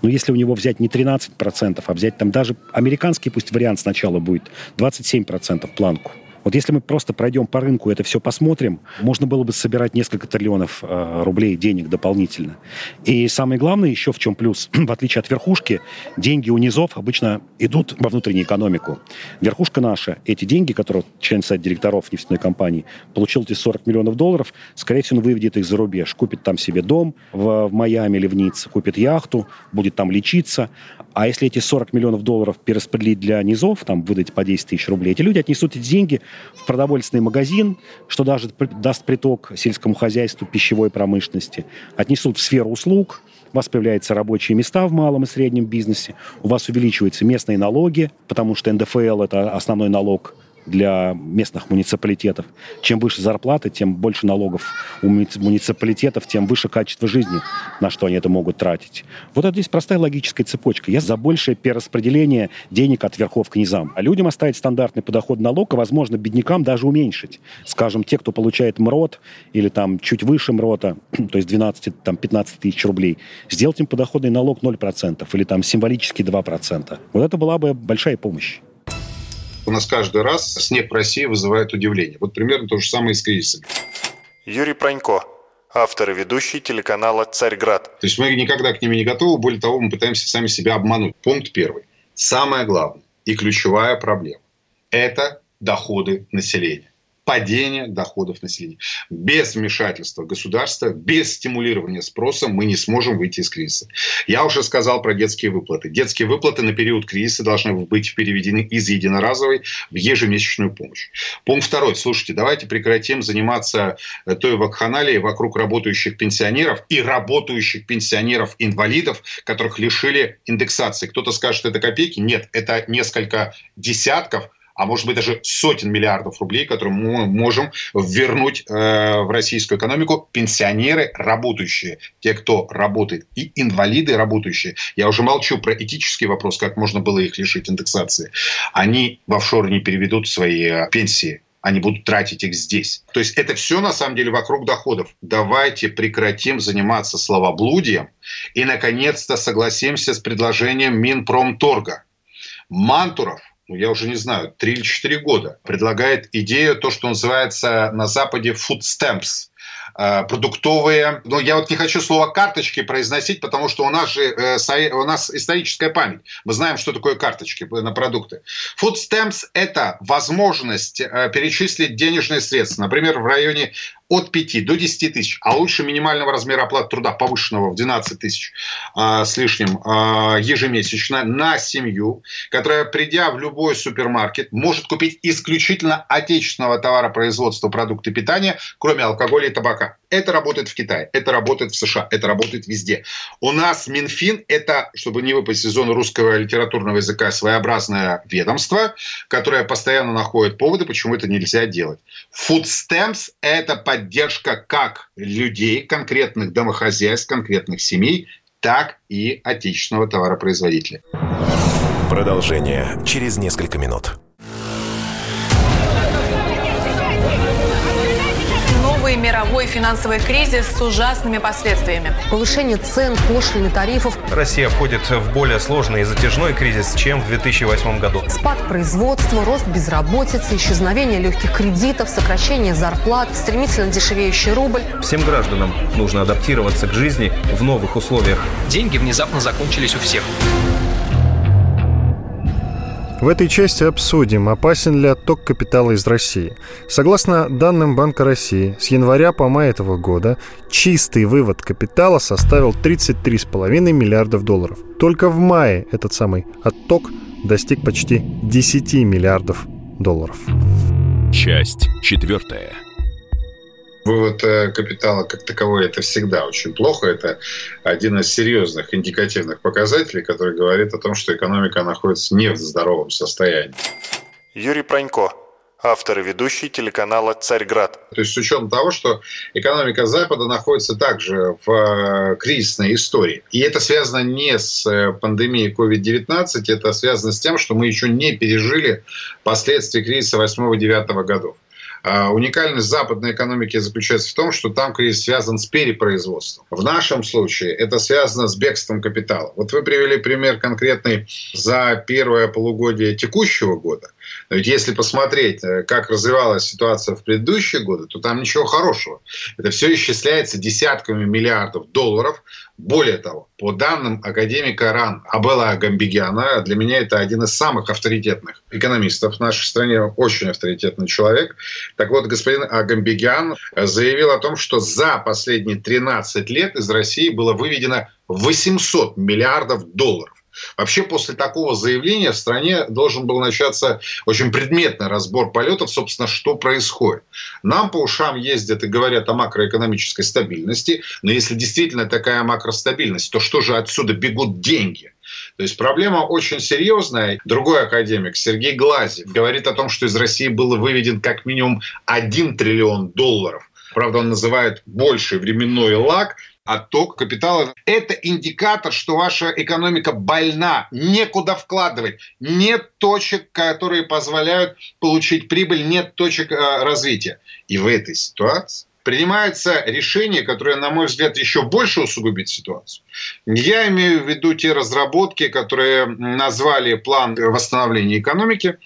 Но если у него взять не 13%, а взять там даже американский пусть вариант сначала будет 27% планку, вот если мы просто пройдем по рынку это все посмотрим, можно было бы собирать несколько триллионов э, рублей денег дополнительно. И самое главное еще в чем плюс, [CLEARS THROAT] в отличие от верхушки, деньги у низов обычно идут во внутреннюю экономику. Верхушка наша, эти деньги, которые член совета директоров нефтяной компании получил эти 40 миллионов долларов, скорее всего, он выведет их за рубеж, купит там себе дом в, в Майами или в Ницце, купит яхту, будет там лечиться. А если эти 40 миллионов долларов перераспределить для низов, там выдать по 10 тысяч рублей, эти люди отнесут эти деньги в продовольственный магазин, что даже даст приток сельскому хозяйству, пищевой промышленности, отнесут в сферу услуг, у вас появляются рабочие места в малом и среднем бизнесе, у вас увеличиваются местные налоги, потому что НДФЛ – это основной налог для местных муниципалитетов. Чем выше зарплаты, тем больше налогов у муниципалитетов, тем выше качество жизни, на что они это могут тратить. Вот это здесь простая логическая цепочка. Я за большее перераспределение денег от верхов к низам. А людям оставить стандартный подоход налог, а, возможно, беднякам даже уменьшить. Скажем, те, кто получает МРОТ или там чуть выше МРОТа, [CLEARS THROAT] то есть 12-15 тысяч рублей, сделать им подоходный налог 0% или там символически 2%. Вот это была бы большая помощь у нас каждый раз снег в России вызывает удивление. Вот примерно то же самое и с кризисами. Юрий Пронько, автор и ведущий телеканала «Царьград». То есть мы никогда к ним не готовы, более того, мы пытаемся сами себя обмануть. Пункт первый. Самое главное и ключевая проблема – это доходы населения падение доходов населения. Без вмешательства государства, без стимулирования спроса мы не сможем выйти из кризиса. Я уже сказал про детские выплаты. Детские выплаты на период кризиса должны быть переведены из единоразовой в ежемесячную помощь. Пункт второй. Слушайте, давайте прекратим заниматься э, той вакханалией вокруг работающих пенсионеров и работающих пенсионеров-инвалидов, которых лишили индексации. Кто-то скажет, это копейки. Нет, это несколько десятков а может быть даже сотен миллиардов рублей, которые мы можем вернуть э, в российскую экономику пенсионеры работающие, те, кто работает, и инвалиды работающие. Я уже молчу про этический вопрос, как можно было их лишить индексации. Они в офшор не переведут свои э, пенсии они будут тратить их здесь. То есть это все на самом деле вокруг доходов. Давайте прекратим заниматься словоблудием и наконец-то согласимся с предложением Минпромторга. Мантуров я уже не знаю, три или четыре года, предлагает идею, то, что называется на Западе food stamps, э, продуктовые. Но я вот не хочу слово карточки произносить, потому что у нас же э, у нас историческая память. Мы знаем, что такое карточки на продукты. Food stamps – это возможность э, перечислить денежные средства. Например, в районе от 5 до 10 тысяч, а лучше минимального размера оплаты труда, повышенного в 12 тысяч а, с лишним а, ежемесячно на семью, которая, придя в любой супермаркет, может купить исключительно отечественного товаропроизводства продукты питания, кроме алкоголя и табака. Это работает в Китае, это работает в США, это работает везде. У нас Минфин – это, чтобы не выпасть из зоны русского литературного языка, своеобразное ведомство, которое постоянно находит поводы, почему это нельзя делать. Food stamps – это поддержка как людей, конкретных домохозяйств, конкретных семей, так и отечественного товаропроизводителя. Продолжение через несколько минут. Мировой финансовый кризис с ужасными последствиями. Повышение цен, пошлин и тарифов. Россия входит в более сложный и затяжной кризис, чем в 2008 году. Спад производства, рост безработицы, исчезновение легких кредитов, сокращение зарплат, стремительно дешевеющий рубль. Всем гражданам нужно адаптироваться к жизни в новых условиях. Деньги внезапно закончились у всех. В этой части обсудим, опасен ли отток капитала из России. Согласно данным Банка России, с января по май этого года чистый вывод капитала составил 33,5 миллиардов долларов. Только в мае этот самый отток достиг почти 10 миллиардов долларов. Часть четвертая. Вывод э, капитала как таковой – это всегда очень плохо. Это один из серьезных индикативных показателей, который говорит о том, что экономика находится не в здоровом состоянии. Юрий Пронько, автор и ведущий телеканала «Царьград». То есть с учетом того, что экономика Запада находится также в э, кризисной истории. И это связано не с э, пандемией COVID-19, это связано с тем, что мы еще не пережили последствия кризиса 8-9 годов. А уникальность западной экономики заключается в том, что там кризис связан с перепроизводством. В нашем случае это связано с бегством капитала. Вот вы привели пример конкретный за первое полугодие текущего года. Но ведь если посмотреть, э, как развивалась ситуация в предыдущие годы, то там ничего хорошего. Это все исчисляется десятками миллиардов долларов. Более того, по данным академика РАН Абела Гамбигяна, для меня это один из самых авторитетных экономистов в нашей стране, очень авторитетный человек. Так вот, господин Агамбигян заявил о том, что за последние 13 лет из России было выведено 800 миллиардов долларов. Вообще после такого заявления в стране должен был начаться очень предметный разбор полетов, собственно, что происходит. Нам по ушам ездят и говорят о макроэкономической стабильности, но если действительно такая макростабильность, то что же отсюда бегут деньги? То есть проблема очень серьезная. Другой академик, Сергей Глазев, говорит о том, что из России было выведен как минимум 1 триллион долларов. Правда, он называет больший временной лаг, отток капитала. Это индикатор, что ваша экономика больна, некуда вкладывать, нет точек, которые позволяют получить прибыль, нет точек э, развития. И в этой ситуации принимается решение, которое, на мой взгляд, еще больше усугубит ситуацию. Я имею в виду те разработки, которые назвали план восстановления экономики.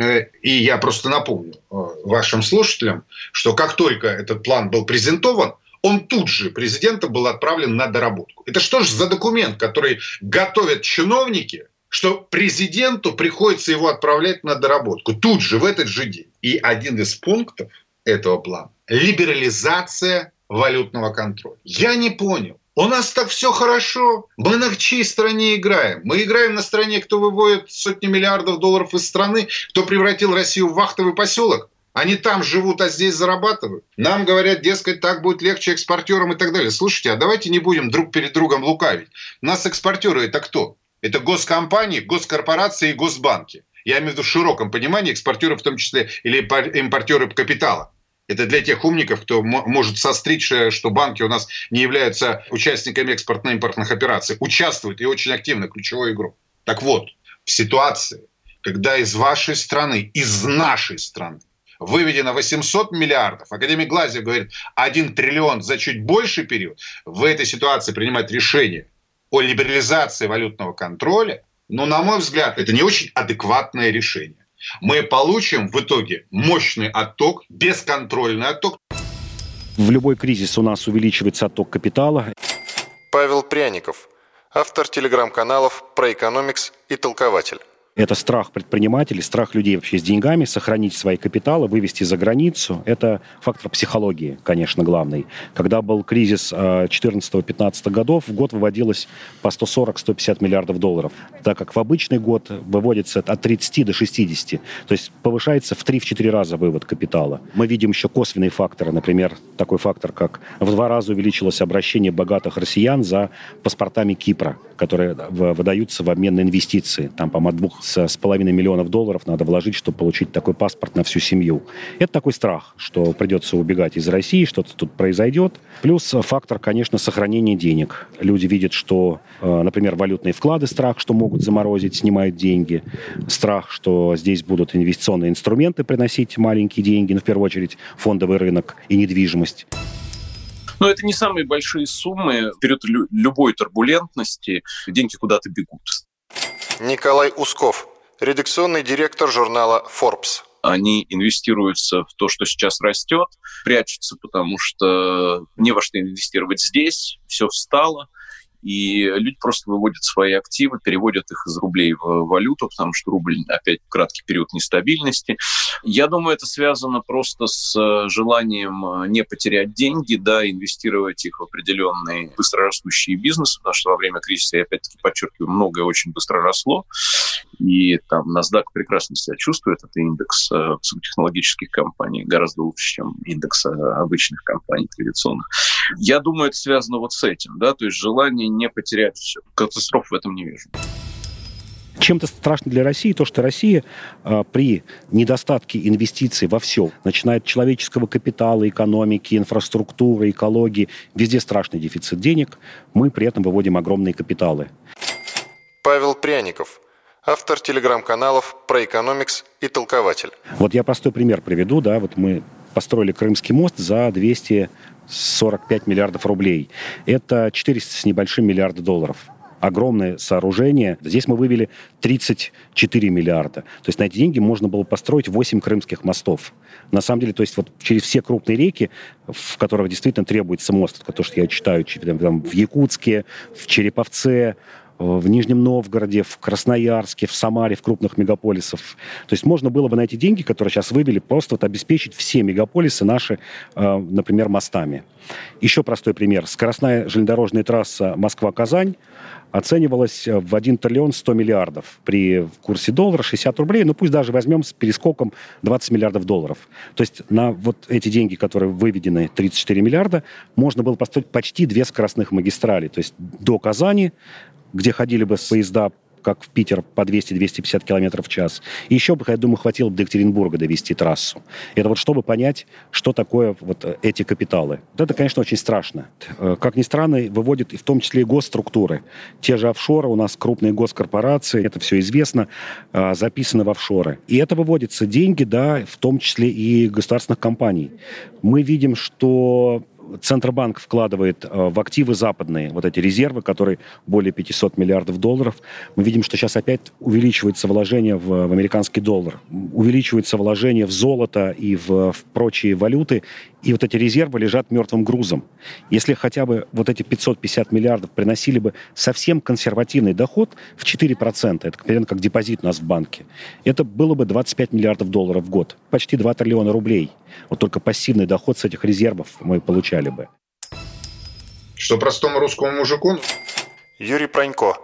Э, и я просто напомню э, вашим слушателям, что как только этот план был презентован, он тут же президентом был отправлен на доработку. Это что же за документ, который готовят чиновники, что президенту приходится его отправлять на доработку тут же, в этот же день. И один из пунктов этого плана – либерализация валютного контроля. Я не понял. У нас так все хорошо. Мы на чьей стране играем? Мы играем на стране, кто выводит сотни миллиардов долларов из страны, кто превратил Россию в вахтовый поселок. Они там живут, а здесь зарабатывают. Нам говорят, дескать, так будет легче экспортерам и так далее. Слушайте, а давайте не будем друг перед другом лукавить. У нас экспортеры это кто? Это госкомпании, госкорпорации и госбанки. Я имею в виду в широком понимании экспортеры в том числе или импортеры капитала. Это для тех умников, кто может состричь, э, что банки у нас не являются участниками экспортно-импортных операций. Участвуют и очень активно, ключевой игрок. Так вот, в ситуации, когда из вашей страны, из нашей страны выведено 800 миллиардов, академик Глазев говорит 1 триллион за чуть больший период, в этой ситуации принимать решение о либерализации валютного контроля, ну, на мой взгляд, это не очень адекватное решение. Мы получим в итоге мощный отток, бесконтрольный отток. В любой кризис у нас увеличивается отток капитала. Павел Пряников, автор телеграм-каналов про экономикс и толкователь. Это страх предпринимателей, страх людей вообще с деньгами, сохранить свои капиталы, вывести за границу. Это фактор психологии, конечно, главный. Когда был кризис 14-15 э, годов, в год выводилось по 140-150 миллиардов долларов, так как в обычный год выводится от 30 до 60. То есть повышается в 3-4 раза вывод капитала. Мы видим еще косвенные факторы. Например, такой фактор, как в два раза увеличилось обращение богатых россиян за паспортами Кипра, которые выдаются в обмен на инвестиции. Там, по-моему, от двух с половиной миллионов долларов надо вложить, чтобы получить такой паспорт на всю семью. Это такой страх, что придется убегать из России, что-то тут произойдет. Плюс фактор, конечно, сохранения денег. Люди видят, что, э, например, валютные вклады, страх, что могут заморозить, снимают деньги. Страх, что здесь будут инвестиционные инструменты приносить маленькие деньги, ну, в первую очередь, фондовый рынок и недвижимость. Но это не самые большие суммы. В период любой турбулентности деньги куда-то бегут. Николай Усков, редакционный директор журнала Forbes. Они инвестируются в то, что сейчас растет, прячутся, потому что не во что инвестировать здесь, все встало – и люди просто выводят свои активы, переводят их из рублей в валюту, потому что рубль опять краткий период нестабильности. Я думаю, это связано просто с э, желанием э, не потерять деньги, да, инвестировать их в определенные быстрорастущие бизнесы, потому что во время кризиса, я опять-таки подчеркиваю, многое очень быстро росло, и там NASDAQ прекрасно себя чувствует, это индекс э, высокотехнологических компаний, гораздо лучше, чем индекс обычных компаний традиционных. Я думаю, это связано вот с этим, да, то есть желание не потерять все. Катастроф в этом не вижу. Чем-то страшно для России то, что Россия э, при недостатке инвестиций во все, начиная от человеческого капитала, экономики, инфраструктуры, экологии, везде страшный дефицит денег, мы при этом выводим огромные капиталы. Павел Пряников, автор телеграм-каналов про экономикс и толкователь. Вот я простой пример приведу, да, вот мы построили Крымский мост за 200 45 миллиардов рублей. Это 400 с небольшим миллиарда долларов огромное сооружение. Здесь мы вывели 34 миллиарда. То есть на эти деньги можно было построить 8 крымских мостов. На самом деле, то есть вот через все крупные реки, в которых действительно требуется мост, то, что я читаю там, в Якутске, в Череповце, в Нижнем Новгороде, в Красноярске, в Самаре, в крупных мегаполисах. То есть можно было бы на эти деньги, которые сейчас вывели, просто вот обеспечить все мегаполисы наши, э, например, мостами. Еще простой пример. Скоростная железнодорожная трасса Москва-Казань оценивалась в 1 триллион 100 миллиардов при курсе доллара 60 рублей, ну пусть даже возьмем с перескоком 20 миллиардов долларов. То есть на вот эти деньги, которые выведены, 34 миллиарда, можно было построить почти две скоростных магистрали. То есть до Казани, где ходили бы поезда как в Питер по 200-250 км в час. И еще бы, я думаю, хватило бы до Екатеринбурга довести трассу. Это вот чтобы понять, что такое вот эти капиталы. Вот это, конечно, очень страшно. Э, как ни странно, выводят и в том числе и госструктуры. Те же офшоры, у нас крупные госкорпорации, это все известно, э, записаны в офшоры. И это выводятся деньги, да, в том числе и государственных компаний. Мы видим, что Центробанк вкладывает э, в активы западные, вот эти резервы, которые более 500 миллиардов долларов. Мы видим, что сейчас опять увеличивается вложение в, в американский доллар, увеличивается вложение в золото и в, в прочие валюты, и вот эти резервы лежат мертвым грузом. Если хотя бы вот эти 550 миллиардов приносили бы совсем консервативный доход в 4%, это примерно как депозит у нас в банке, это было бы 25 миллиардов долларов в год, почти 2 триллиона рублей. Вот только пассивный доход с этих резервов мы получали бы. Что простому русскому мужику? Юрий Пронько,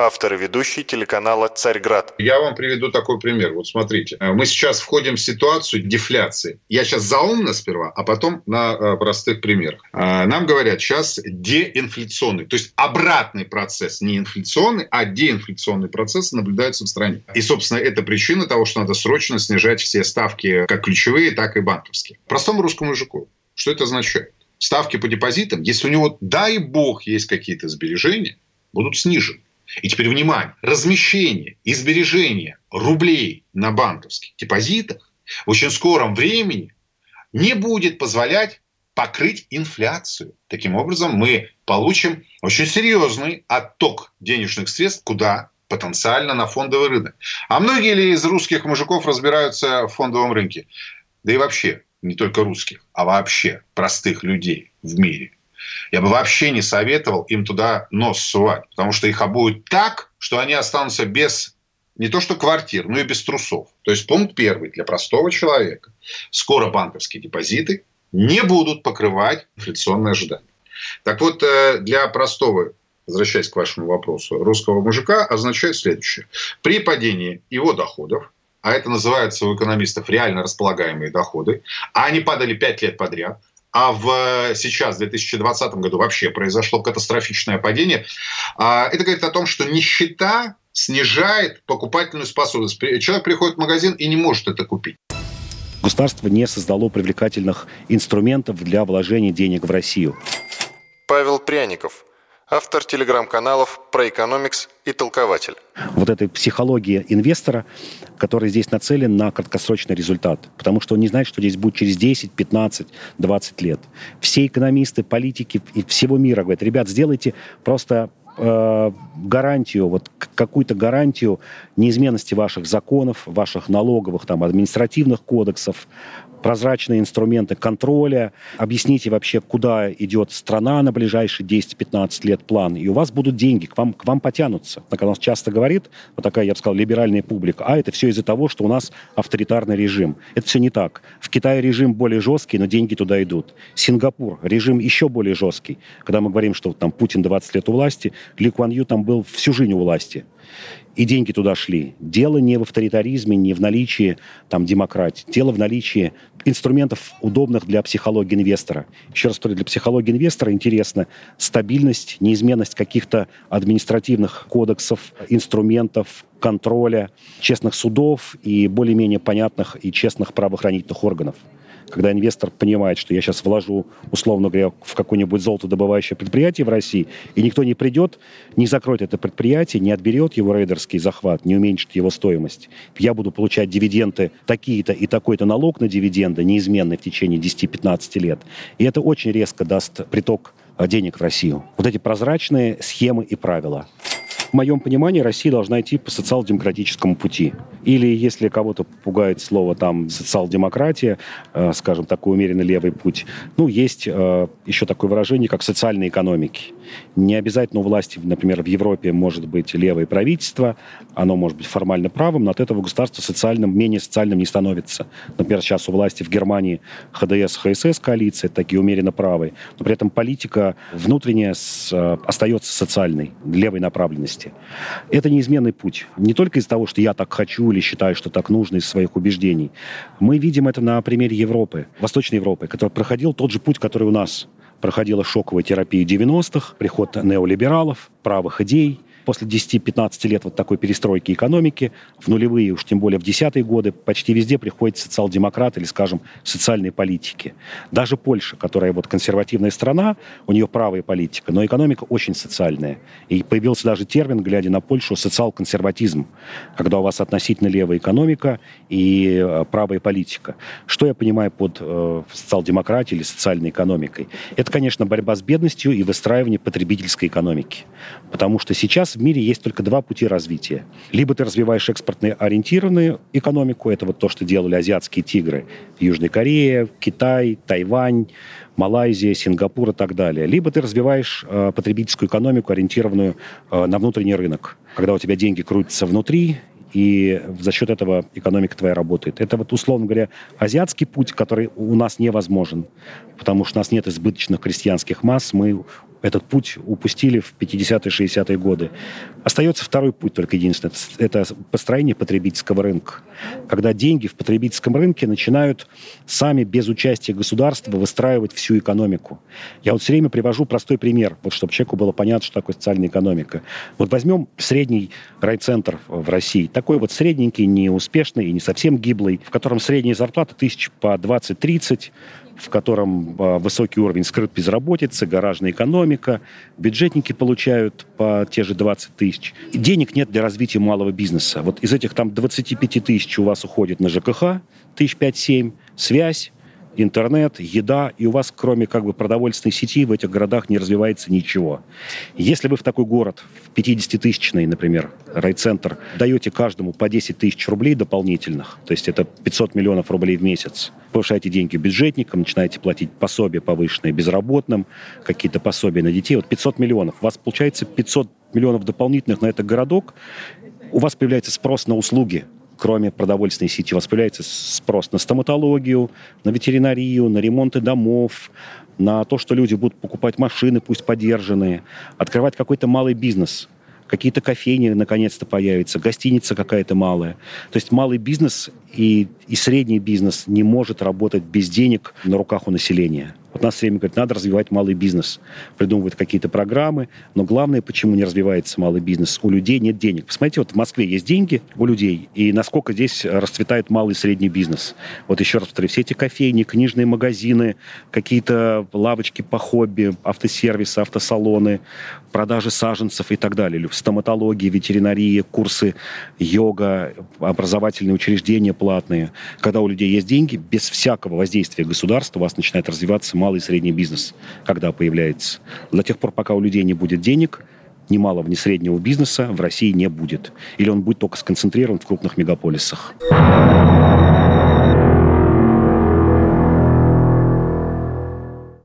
автор и ведущий телеканала «Царьград». Я вам приведу такой пример. Вот смотрите. Мы сейчас входим в ситуацию дефляции. Я сейчас заумно сперва, а потом на э, простых примерах. А, нам говорят сейчас деинфляционный, то есть обратный процесс, не инфляционный, а деинфляционный процесс наблюдается в стране. И, собственно, это причина того, что надо срочно снижать все ставки, как ключевые, так и банковские. Простому русскому мужику. Что это означает? Ставки по депозитам, если у него, дай бог, есть какие-то сбережения, будут снижены. И теперь внимание, размещение и сбережение рублей на банковских депозитах в очень скором времени не будет позволять покрыть инфляцию. Таким образом, мы получим очень серьезный отток денежных средств куда? Потенциально на фондовый рынок. А многие ли из русских мужиков разбираются в фондовом рынке? Да и вообще, не только русских, а вообще простых людей в мире – я бы вообще не советовал им туда нос сувать, потому что их обуют так, что они останутся без не то что квартир, но и без трусов. То есть пункт первый для простого человека. Скоро банковские депозиты не будут покрывать инфляционные ожидания. Так вот, э, для простого возвращаясь к вашему вопросу, русского мужика означает следующее. При падении его доходов, а это называется у экономистов реально располагаемые доходы, а они падали 5 лет подряд, а в, сейчас, в 2020 году, вообще произошло катастрофичное падение. А, это говорит о том, что нищета снижает покупательную способность. Человек приходит в магазин и не может это купить. Государство не создало привлекательных инструментов для вложения денег в Россию. Павел Пряников, автор телеграм-каналов про экономикс и толкователь. Вот этой психология инвестора, который здесь нацелен на краткосрочный результат, потому что он не знает, что здесь будет через 10, 15, 20 лет. Все экономисты, политики всего мира говорят, ребят, сделайте просто э, гарантию, вот какую-то гарантию неизменности ваших законов, ваших налоговых, там, административных кодексов, прозрачные инструменты контроля, объясните вообще, куда идет страна на ближайшие 10-15 лет план, и у вас будут деньги, к вам, к вам потянутся. Так у нас часто говорит, вот такая, я бы сказал, либеральная публика, а это все из-за того, что у нас авторитарный режим. Это все не так. В Китае режим более жесткий, но деньги туда идут. Сингапур, режим еще более жесткий. Когда мы говорим, что там Путин 20 лет у власти, Ли Куан Ю там был всю жизнь у власти и деньги туда шли. Дело не в авторитаризме, не в наличии там, демократии. Дело в наличии инструментов, удобных для психологии инвестора. Еще раз повторю, для психологии инвестора интересна стабильность, неизменность каких-то административных кодексов, инструментов, контроля, честных судов и более-менее понятных и честных правоохранительных органов когда инвестор понимает, что я сейчас вложу, условно говоря, в какое-нибудь золотодобывающее предприятие в России, и никто не придет, не закроет это предприятие, не отберет его рейдерский захват, не уменьшит его стоимость. Я буду получать дивиденды такие-то и такой-то налог на дивиденды неизменный в течение 10-15 лет. И это очень резко даст приток денег в Россию. Вот эти прозрачные схемы и правила. В моем понимании Россия должна идти по социал-демократическому пути. Или, если кого-то пугает слово там социал-демократия, э, скажем, такой умеренно левый путь, ну, есть э, еще такое выражение, как социальной экономики. Не обязательно у власти, например, в Европе может быть левое правительство, оно может быть формально правым, но от этого государство социальным, менее социальным не становится. Например, сейчас у власти в Германии ХДС, ХСС коалиция, такие умеренно правые, но при этом политика внутренняя с, э, остается социальной, левой направленности власти. Это неизменный путь. Не только из-за того, что я так хочу или считаю, что так нужно из своих убеждений. Мы видим это на примере Европы, Восточной Европы, который проходил тот же путь, который у нас проходила шоковая терапия 90-х, приход неолибералов, правых идей – после 10-15 лет вот такой перестройки экономики, в нулевые, уж тем более в десятые годы, почти везде приходят социал-демократы или, скажем, социальные политики. Даже Польша, которая вот консервативная страна, у нее правая политика, но экономика очень социальная. И появился даже термин, глядя на Польшу, социал-консерватизм, когда у вас относительно левая экономика и э, правая политика. Что я понимаю под э, социал-демократией или социальной экономикой? Это, конечно, борьба с бедностью и выстраивание потребительской экономики. Потому что сейчас в мире есть только два пути развития. Либо ты развиваешь экспортно ориентированную экономику, это вот то, что делали азиатские тигры. Южная Корея, Китай, Тайвань, Малайзия, Сингапур и так далее. Либо ты развиваешь э, потребительскую экономику, ориентированную э, на внутренний рынок, когда у тебя деньги крутятся внутри, и за счет этого экономика твоя работает. Это вот, условно говоря, азиатский путь, который у нас невозможен, потому что у нас нет избыточных крестьянских масс, мы этот путь упустили в 50-е, 60-е годы. Остается второй путь только единственный. Это построение потребительского рынка. Когда деньги в потребительском рынке начинают сами без участия государства выстраивать всю экономику. Я вот все время привожу простой пример, вот чтобы человеку было понятно, что такое социальная экономика. Вот возьмем средний райцентр в России. Такой вот средненький, неуспешный и не совсем гиблый, в котором средняя зарплата тысяч по 20-30, в котором а, высокий уровень скрыт безработицы, гаражная экономика, бюджетники получают по те же 20 тысяч. Денег нет для развития малого бизнеса. Вот из этих там 25 тысяч у вас уходит на ЖКХ, тысяч 5-7, связь, интернет, еда, и у вас, кроме как бы продовольственной сети, в этих городах не развивается ничего. Если вы в такой город, в 50-тысячный, например, райцентр, даете каждому по 10 тысяч рублей дополнительных, то есть это 500 миллионов рублей в месяц, повышаете деньги бюджетникам, начинаете платить пособия повышенные безработным, какие-то пособия на детей, вот 500 миллионов. У вас получается 500 миллионов дополнительных на этот городок, у вас появляется спрос на услуги, кроме продовольственной сети, появляется спрос на стоматологию, на ветеринарию, на ремонты домов, на то, что люди будут покупать машины, пусть подержанные, открывать какой-то малый бизнес – какие-то кофейни наконец-то появятся, гостиница какая-то малая. То есть малый бизнес и, и средний бизнес не может работать без денег на руках у населения. Вот нас все время говорят, надо развивать малый бизнес. Придумывают какие-то программы, но главное, почему не развивается малый бизнес? У людей нет денег. Посмотрите, вот в Москве есть деньги у людей, и насколько здесь расцветает малый и средний бизнес. Вот еще раз повторю, все эти кофейни, книжные магазины, какие-то лавочки по хобби, автосервисы, автосалоны, продажи саженцев и так далее. Стоматология, ветеринария, курсы йога, образовательные учреждения платные. Когда у людей есть деньги, без всякого воздействия государства у вас начинает развиваться малый и средний бизнес, когда появляется. До тех пор, пока у людей не будет денег, ни малого, ни среднего бизнеса в России не будет. Или он будет только сконцентрирован в крупных мегаполисах.